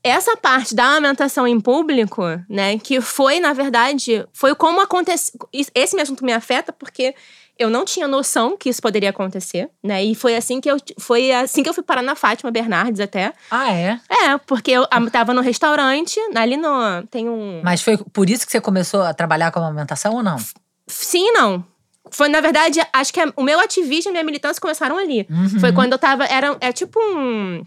essa parte da amamentação em público, né, que foi, na verdade, foi como aconteceu. Esse assunto me afeta porque eu não tinha noção que isso poderia acontecer, né? E foi assim que eu foi assim que eu fui parar na Fátima Bernardes até. Ah, é? É, porque eu tava no restaurante, ali no tem um Mas foi por isso que você começou a trabalhar com a amamentação ou não? Sim não. Foi, na verdade, acho que a- o meu ativismo e a minha militância começaram ali. Uhum. Foi quando eu tava. Era, é tipo um.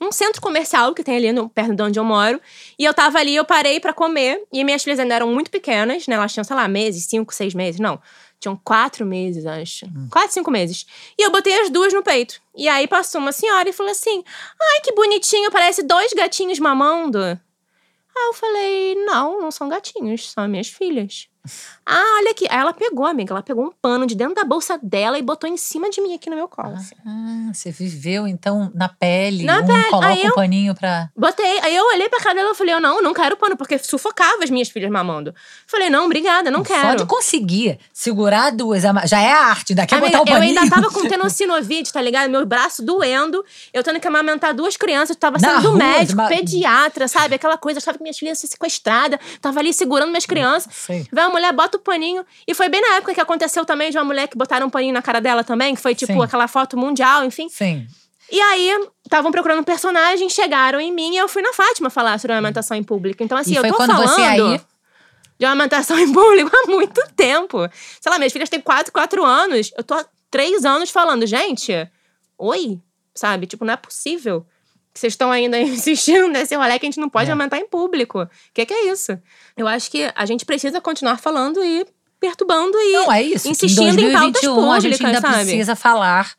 Um centro comercial que tem ali no, perto de onde eu moro. E eu tava ali, eu parei pra comer. E minhas filhas ainda eram muito pequenas, né? Elas tinham, sei lá, meses, cinco, seis meses. Não. Tinham quatro meses, acho. Quatro, cinco meses. E eu botei as duas no peito. E aí passou uma senhora e falou assim: Ai, que bonitinho, parece dois gatinhos mamando. Aí eu falei: Não, não são gatinhos, são minhas filhas. Ah, olha aqui. Aí ela pegou, amiga. Ela pegou um pano de dentro da bolsa dela e botou em cima de mim aqui no meu colo. assim. Ah, você viveu então na pele. Na um pele. coloca Aí um eu- paninho pra. Botei. Aí eu olhei pra cara dela e falei, eu não, não quero pano, porque sufocava as minhas filhas mamando. Falei, não, obrigada, não quero. de conseguir segurar duas, já é a arte. Daqui a botar o eu paninho. ainda tava com tenocinovite, tá ligado? Meu braço doendo. Eu tendo que amamentar duas crianças. Tava sendo rua, médico, ma- pediatra, sabe? Aquela coisa. Eu achava que minhas filhas iam ser sequestradas. Tava ali segurando minhas crianças. Sei. Vai a mulher, bota o paninho. E foi bem na época que aconteceu também de uma mulher que botaram um paninho na cara dela também. Que foi tipo Sim. aquela foto mundial, enfim. Sim. E aí, estavam procurando um personagem, chegaram em mim e eu fui na Fátima falar sobre amamentação em público. Então, assim, E eu foi tô quando falando você aí- de amamentação em público há muito tempo. Sei lá, minhas filhas têm 4, 4 anos. Eu tô há 3 anos falando, gente, oi, sabe? Tipo, não é possível vocês estão ainda insistindo nesse rolê que a gente não pode É. em público. O que, que é isso? Eu acho que a gente precisa continuar falando e perturbando e Não, é isso. insistindo em em pautas 2021 a gente públicas, ainda sabe? precisa falar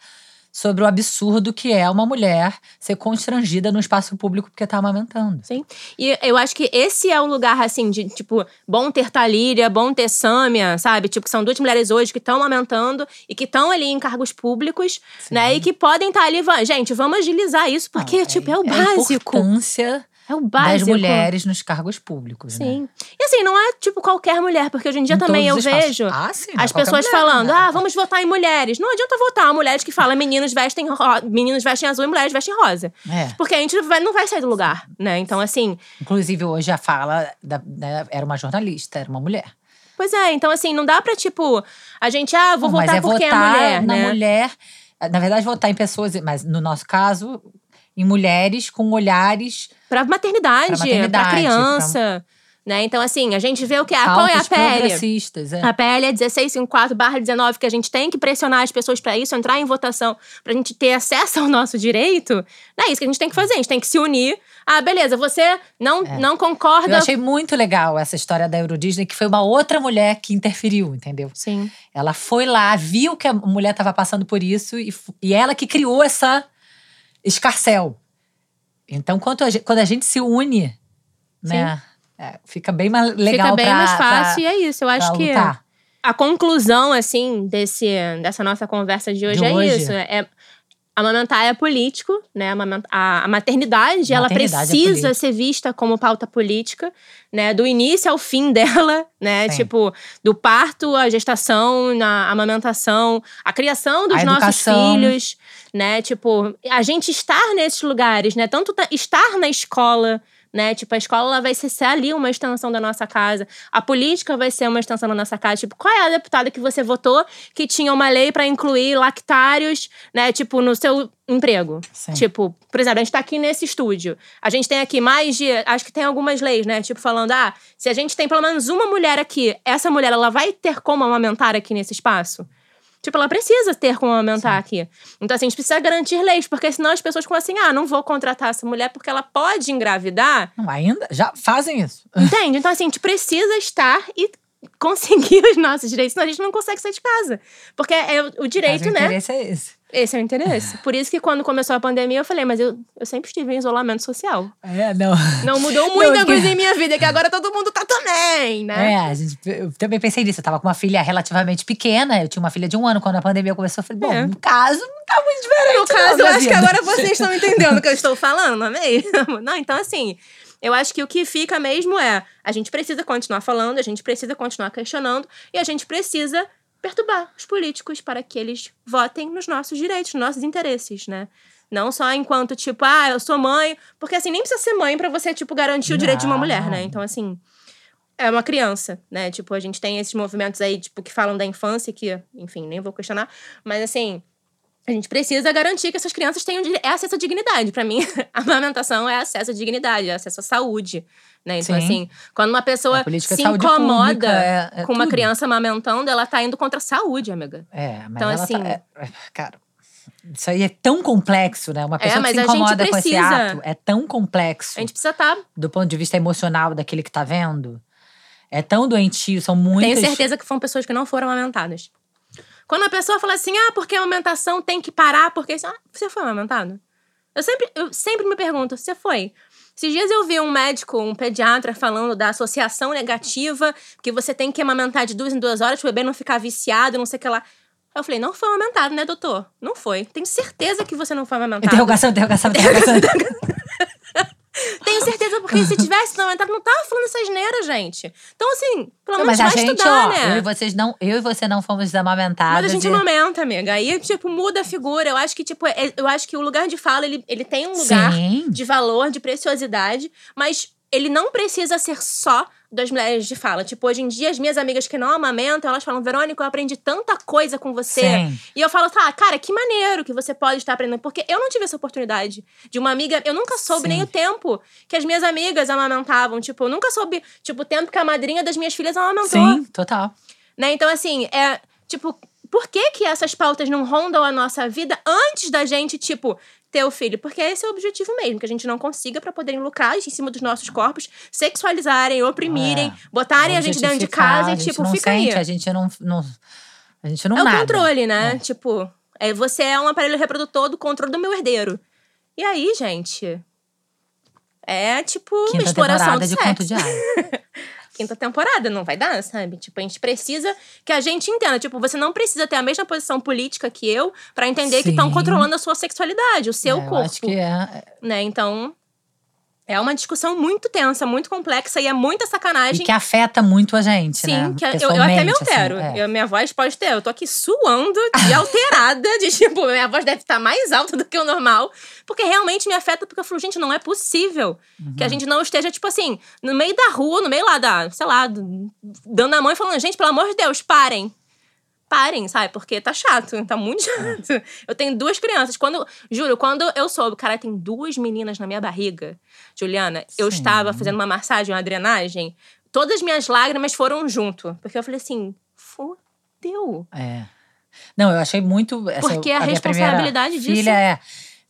sobre o absurdo que é uma mulher ser constrangida no espaço público porque tá amamentando. Sim. E eu acho que esse é o lugar, assim, de, tipo, bom ter Talíria, bom ter Sâmia, sabe? Tipo, que são duas mulheres hoje que estão aumentando e que estão ali em cargos públicos, né? E que podem estar ali. va- Gente, vamos agilizar isso, porque, Não, tipo, é o A básico. importância É o das básico. mulheres nos cargos públicos. né? Sim. E assim, não é tipo qualquer mulher, porque hoje em dia Em também eu vejo. Ah, sim, é As pessoas mulher, falando, né? ah, vamos votar em mulheres. Não adianta votar mulheres que falam meninos vestem, meninos vestem azul e mulheres vestem rosa. É. Porque a gente vai- não vai sair do lugar, né? Então, assim, Inclusive, hoje a fala da- da- era uma jornalista, era uma mulher. Pois é, então assim, não dá pra, tipo, a gente, ah, vou Não, votar é porque votar é mulher, na né? mulher. Na verdade, votar em pessoas, mas no nosso caso, em mulheres com olhares Pra maternidade, Pra pra, maternidade, criança, né? Então assim, a gente vê o que é, qual é a PL? É. A PL é 1654/19 que a gente tem que pressionar as pessoas pra isso, entrar em votação, pra gente ter acesso ao nosso direito. Não é isso que a gente tem que fazer, a gente tem que se unir. Ah, beleza, você não, não Eu concorda. achei muito legal essa história da Euro Disney, que foi uma outra mulher que interferiu, entendeu? Sim. Ela foi lá, viu que a mulher estava passando por isso e, e ela que criou essa escarcel. Então, quando a gente, quando a gente se une, né, é, fica bem mais legal Fica bem pra- mais pra- fácil e é isso. Eu acho pra que a conclusão, assim, desse, dessa nossa conversa de hoje De é hoje. isso. É, amamentar é político, né? A, a maternidade, ela Maternidade é precisa política. ser vista como pauta política, né? Do início ao fim dela, né? Sim. Tipo, do parto, a gestação, na amamentação, a criação dos A nossos educação. filhos, né? Tipo, a gente estar nesses lugares, né? Tanto ta- estar na escola, né? Tipo, a escola ela vai ser, ser ali uma extensão da nossa casa. A política vai ser uma extensão da nossa casa. Tipo, qual é a deputada que você votou que tinha uma lei pra incluir lactários, né? Tipo, no seu emprego? Sim. Tipo, por exemplo, a gente tá aqui nesse estúdio. A gente tem aqui mais de. Acho que tem algumas leis, né? Tipo, falando, ah, se a gente tem pelo menos uma mulher aqui, essa mulher, ela vai ter como amamentar aqui nesse espaço? Tipo, ela precisa ter como amamentar aqui. Então, assim, a gente precisa garantir leis, porque senão as pessoas ficam assim, ah, não vou contratar essa mulher porque ela pode engravidar. Não, ainda já fazem isso. Entende? Então, assim, a gente precisa estar e conseguir os nossos direitos, senão a gente não consegue sair de casa. Porque é o- o direito, Mas o né? interesse é esse. Esse é o interesse. Por isso que quando começou a pandemia, eu falei, mas eu, eu sempre estive em isolamento social. É, não. Não mudou muita porque- coisa em minha vida, que agora todo mundo tá também, né? É, a gente, eu também pensei nisso. Eu tava com uma filha relativamente pequena. Eu tinha uma filha de um ano quando a pandemia começou. Eu falei, bom, É. no caso, não tá muito diferente. No caso, não, eu acho que vida. agora vocês estão entendendo o que eu estou falando, não é mesmo? Não, então assim, eu acho que o que fica mesmo é a gente precisa continuar falando, a gente precisa continuar questionando e a gente precisa perturbar os políticos para que eles votem nos nossos direitos, nos nossos interesses, né? Não só enquanto, tipo, ah, eu sou mãe. Porque assim, nem precisa ser mãe pra você, tipo, garantir o direito de uma mulher, né? Então, assim, é uma criança, né? Tipo, a gente tem esses movimentos aí, tipo, que falam da infância, que, enfim, nem vou questionar. Mas assim, A gente precisa garantir que essas crianças tenham é acesso à dignidade. Pra mim, a amamentação é acesso à dignidade, é acesso à saúde. Né? Então, Sim. assim, quando uma pessoa se incomoda pública é- é com uma tudo. criança amamentando, ela tá indo contra a saúde, amiga. É, mas Então, ela assim- tá, é- é, cara, isso aí é tão complexo, né? Uma pessoa mas que se incomoda com esse ato é tão complexo A gente precisa estar. do ponto de vista emocional daquele que tá vendo. É tão doentio, são muitas... Tenho certeza que foram pessoas que não foram amamentadas. Quando a pessoa fala assim, ah, porque a amamentação tem que parar, porque. Ah, você foi amamentado? Eu sempre, eu sempre me pergunto, você foi? Esses dias eu vi um médico, um pediatra, falando da associação negativa, que você tem que amamentar de duas em duas horas, pro bebê não ficar viciado, não sei o que lá. Eu falei, não foi amamentado, né, doutor? Não foi. Tenho certeza que você não foi amamentado. Interrogação, interrogação, interrogação. Tenho certeza, porque se tivesse sido amamentado, não tava falando essa asneira, gente. Então, assim, pelo Não, menos vai gente, estudar, ó, né? eu e vocês não, eu e você não fomos amamentados. Mas a gente e- amamenta, amiga. Aí, tipo, muda a figura. Eu acho que, tipo, é- eu acho que o lugar de fala, ele, ele tem um lugar Sim. de valor, de preciosidade, mas ele não precisa ser só das mulheres de fala. Tipo, hoje em dia, as minhas amigas que não amamentam, elas falam, Verônica, eu aprendi tanta coisa com você. Sim. E eu falo, tá, cara, que maneiro que você pode estar aprendendo. Porque eu não tive essa oportunidade de uma amiga. Eu nunca soube Sim. nem o tempo que as minhas amigas amamentavam. Tipo, eu nunca soube, tipo, o tempo que a madrinha das minhas filhas amamentou. Sim, total. Né? Então, assim, é tipo, por que que essas pautas não rondam a nossa vida antes da gente, tipo, ter o filho? Porque esse é o objetivo mesmo, que a gente não consiga pra poderem lucrar em cima dos nossos corpos, sexualizarem, oprimirem, É. botarem a gente dentro de casa e, tipo, não fica sente, aí. A gente não, não, a gente não É o nada. controle, né? É. Tipo, é, você é um aparelho reprodutor do controle do meu herdeiro. E aí, gente. É tipo uma Quinta exploração temporada de de sexo. conto diário. quinta temporada, não vai dar, sabe? Tipo, a gente precisa que a gente entenda. Tipo, você não precisa ter a mesma posição política que eu pra entender que estão Sim. controlando a sua sexualidade, o seu É, corpo. acho que é. Né? Então, é uma discussão muito tensa, muito complexa e é muita E sacanagem. que afeta muito a gente, Sim, né? que eu, eu até me assim, altero. é. Eu- minha voz pode ter. Eu tô aqui suando de alterada, de tipo, minha voz deve estar mais alta do que o normal. Porque realmente me afeta, porque eu falo, gente, não é possível que a Uhum. gente não esteja, tipo assim, no meio da rua, no meio lá da, sei lá, do- dando a mão e falando, gente, pelo amor de Deus, parem. Parem, sabe? Porque tá chato, tá muito chato. Eu tenho duas crianças. Quando, juro, quando eu soube, cara, tem duas meninas na minha barriga, Juliana, eu Sim. estava fazendo uma massagem, uma drenagem, todas as minhas lágrimas foram junto. Porque eu falei assim, fodeu. É. Não, eu achei muito. Essa, Porque a minha responsabilidade disso- Filha é.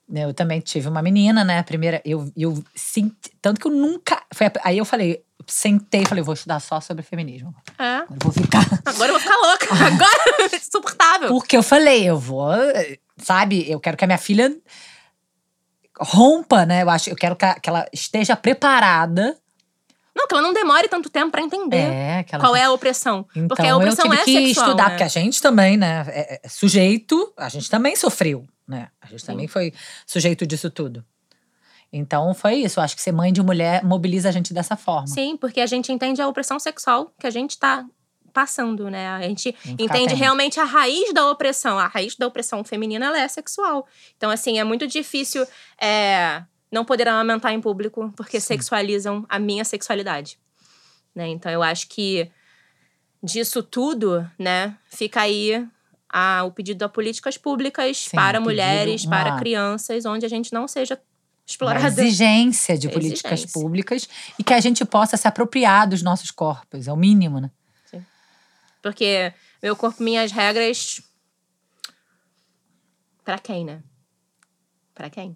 Né, Eu também tive uma menina, né? A primeira, eu, eu senti. Tanto que eu nunca. Foi aí eu falei, sentei e falei, vou estudar só sobre feminismo. É. Eu vou ficar. Agora eu vou ficar louca. Agora é insuportável. Porque eu falei, eu vou. Sabe, eu quero que a minha filha rompa, né? Eu acho, eu quero que, a- que ela esteja preparada. Não, que ela não demore tanto tempo pra entender É, ela qual é a opressão. Então, porque a opressão eu tive é que sexual, estudar, né? porque a gente também, né? É, é sujeito, a gente também sofreu, né? A gente também foi sujeito disso tudo. Então foi isso. Eu acho que ser mãe de mulher mobiliza a gente dessa forma. Sim, porque a gente entende a opressão sexual que a gente tá passando, né? A gente entende atento. realmente a raiz da opressão. A raiz da opressão feminina, ela é sexual. Então, assim, é muito difícil é, não poder amamentar em público, porque sexualizam a minha sexualidade. Né? Então, eu acho que disso tudo, né, fica aí a- o pedido a políticas públicas Sim, para pedido, mulheres, para uma- crianças, onde a gente não seja Uma explorada. exigência de políticas Exigência. públicas e que a gente possa se apropriar dos nossos corpos. É o mínimo, né? Porque meu corpo, minhas regras. Pra quem, né? Pra quem?